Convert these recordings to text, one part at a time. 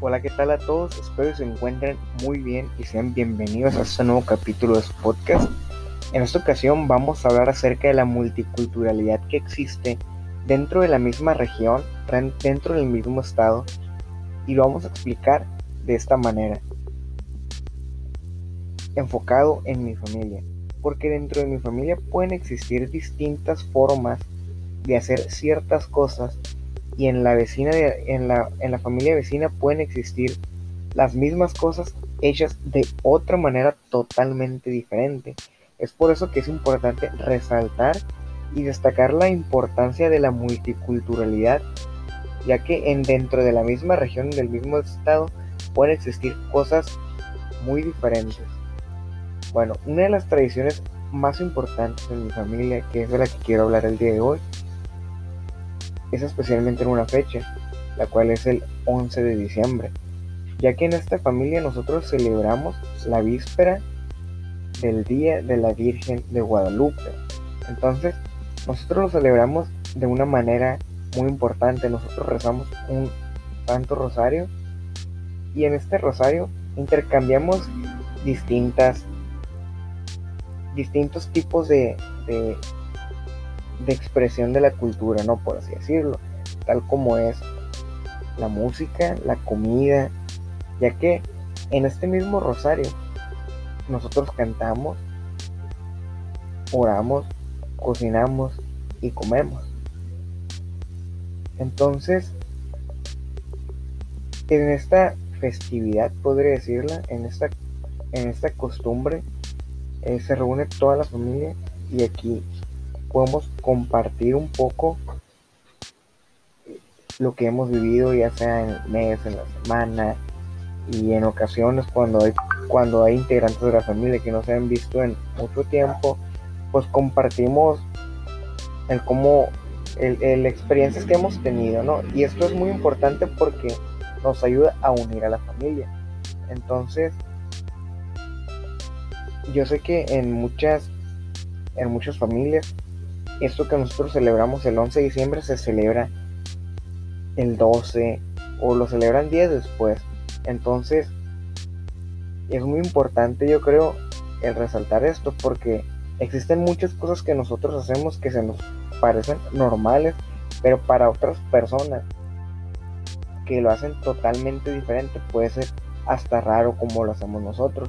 Hola, ¿qué tal a todos? Espero que se encuentren muy bien y sean bienvenidos a este nuevo capítulo de su podcast. En esta ocasión vamos a hablar acerca de la multiculturalidad que existe dentro de la misma región, dentro del mismo estado, y lo vamos a explicar de esta manera. Enfocado en mi familia, porque dentro de mi familia pueden existir distintas formas de hacer ciertas cosas y en la vecina en, la, en la familia vecina pueden existir las mismas cosas hechas de otra manera totalmente diferente. Es por eso que es importante resaltar y destacar la importancia de la multiculturalidad, ya que en dentro de la misma región, del mismo estado, pueden existir cosas muy diferentes. Bueno, una de las tradiciones más importantes en mi familia, que es de la que quiero hablar el día de hoy, es especialmente en una fecha, la cual es el 11 de diciembre, ya que en esta familia nosotros celebramos la víspera del Día de la Virgen de Guadalupe. Entonces, nosotros lo celebramos de una manera muy importante. Nosotros rezamos un santo rosario y en este rosario intercambiamos distintas distintos tipos de, de, de expresión de la cultura, ¿no? Por así decirlo, tal como es la música, la comida, ya que en este mismo rosario nosotros cantamos, oramos, cocinamos y comemos. Entonces, en esta festividad, podría decirla, en esta, en esta costumbre, eh, se reúne toda la familia y aquí podemos compartir un poco lo que hemos vivido, ya sea en el mes, en la semana, y en ocasiones cuando hay, cuando hay integrantes de la familia que no se han visto en mucho tiempo, pues compartimos el cómo, el, el experiencias que hemos tenido, ¿no? Y esto es muy importante porque nos ayuda a unir a la familia. Entonces, yo sé que en muchas, en muchas familias esto que nosotros celebramos el 11 de diciembre se celebra el 12 o lo celebran días después. Entonces, es muy importante yo creo el resaltar esto porque existen muchas cosas que nosotros hacemos que se nos parecen normales, pero para otras personas que lo hacen totalmente diferente puede ser hasta raro como lo hacemos nosotros.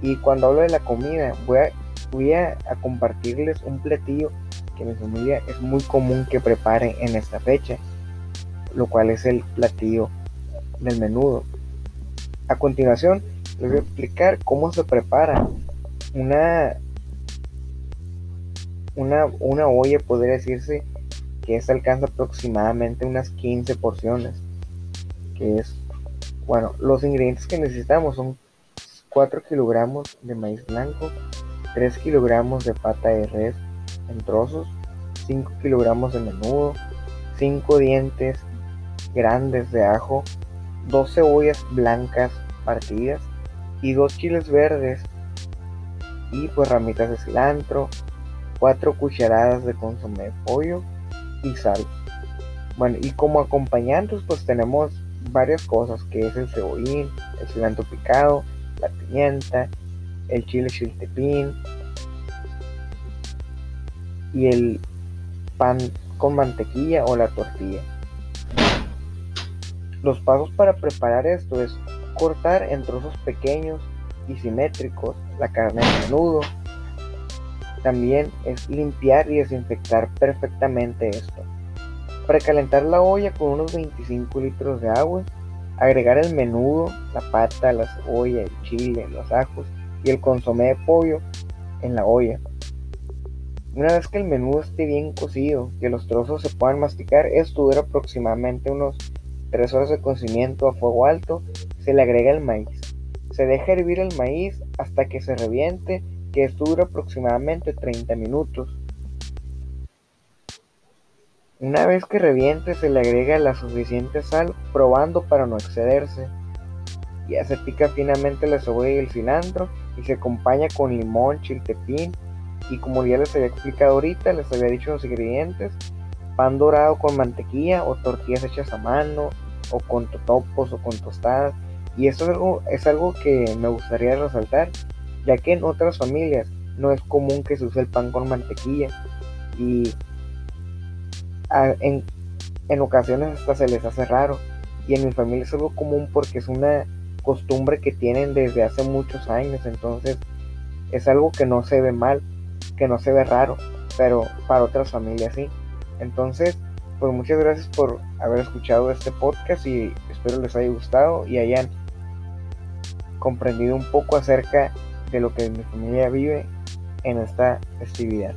Y cuando hablo de la comida, voy a, voy a compartirles un platillo que mi familia es muy común que prepare en esta fecha, lo cual es el platillo del menudo. A continuación, les voy a explicar cómo se prepara una, una, una olla, podría decirse que esta alcanza aproximadamente unas 15 porciones, que es, bueno, los ingredientes que necesitamos son 4 kilogramos de maíz blanco, 3 kilogramos de pata de res, en trozos, 5 kilogramos de menudo, 5 dientes grandes de ajo, 2 cebollas blancas partidas y 2 chiles verdes y pues ramitas de cilantro, 4 cucharadas de consomé de pollo y sal. Bueno, y como acompañantes pues tenemos varias cosas que es el cebollín, el cilantro picado, la pimienta, el chile chiltepín, y el pan con mantequilla o la tortilla. Los pasos para preparar esto es cortar en trozos pequeños y simétricos la carne de menudo. También es limpiar y desinfectar perfectamente esto. Precalentar la olla con unos 25 litros de agua. Agregar el menudo, la pata, la cebolla, el chile, los ajos y el consomé de pollo en la olla. Una vez que el menudo esté bien cocido, que los trozos se puedan masticar, esto dura aproximadamente unos 3 horas de cocimiento a fuego alto, se le agrega el maíz. Se deja hervir el maíz hasta que se reviente, que esto dura aproximadamente 30 minutos. Una vez que reviente se le agrega la suficiente sal, probando para no excederse. Ya se pica finamente la cebolla y el cilantro y se acompaña con limón, chiltepín, y como ya les había explicado ahorita, les había dicho los ingredientes, pan dorado con mantequilla o tortillas hechas a mano o con totopos o con tostadas. Y esto es algo, es algo que me gustaría resaltar, ya que en otras familias no es común que se use el pan con mantequilla y en, en ocasiones hasta se les hace raro. Y en mi familia es algo común porque es una costumbre que tienen desde hace muchos años, entonces es algo que no se ve mal, que no se ve raro, pero para otras familias sí. Entonces, pues muchas gracias por haber escuchado este podcast y espero les haya gustado y hayan comprendido un poco acerca de lo que mi familia vive en esta festividad.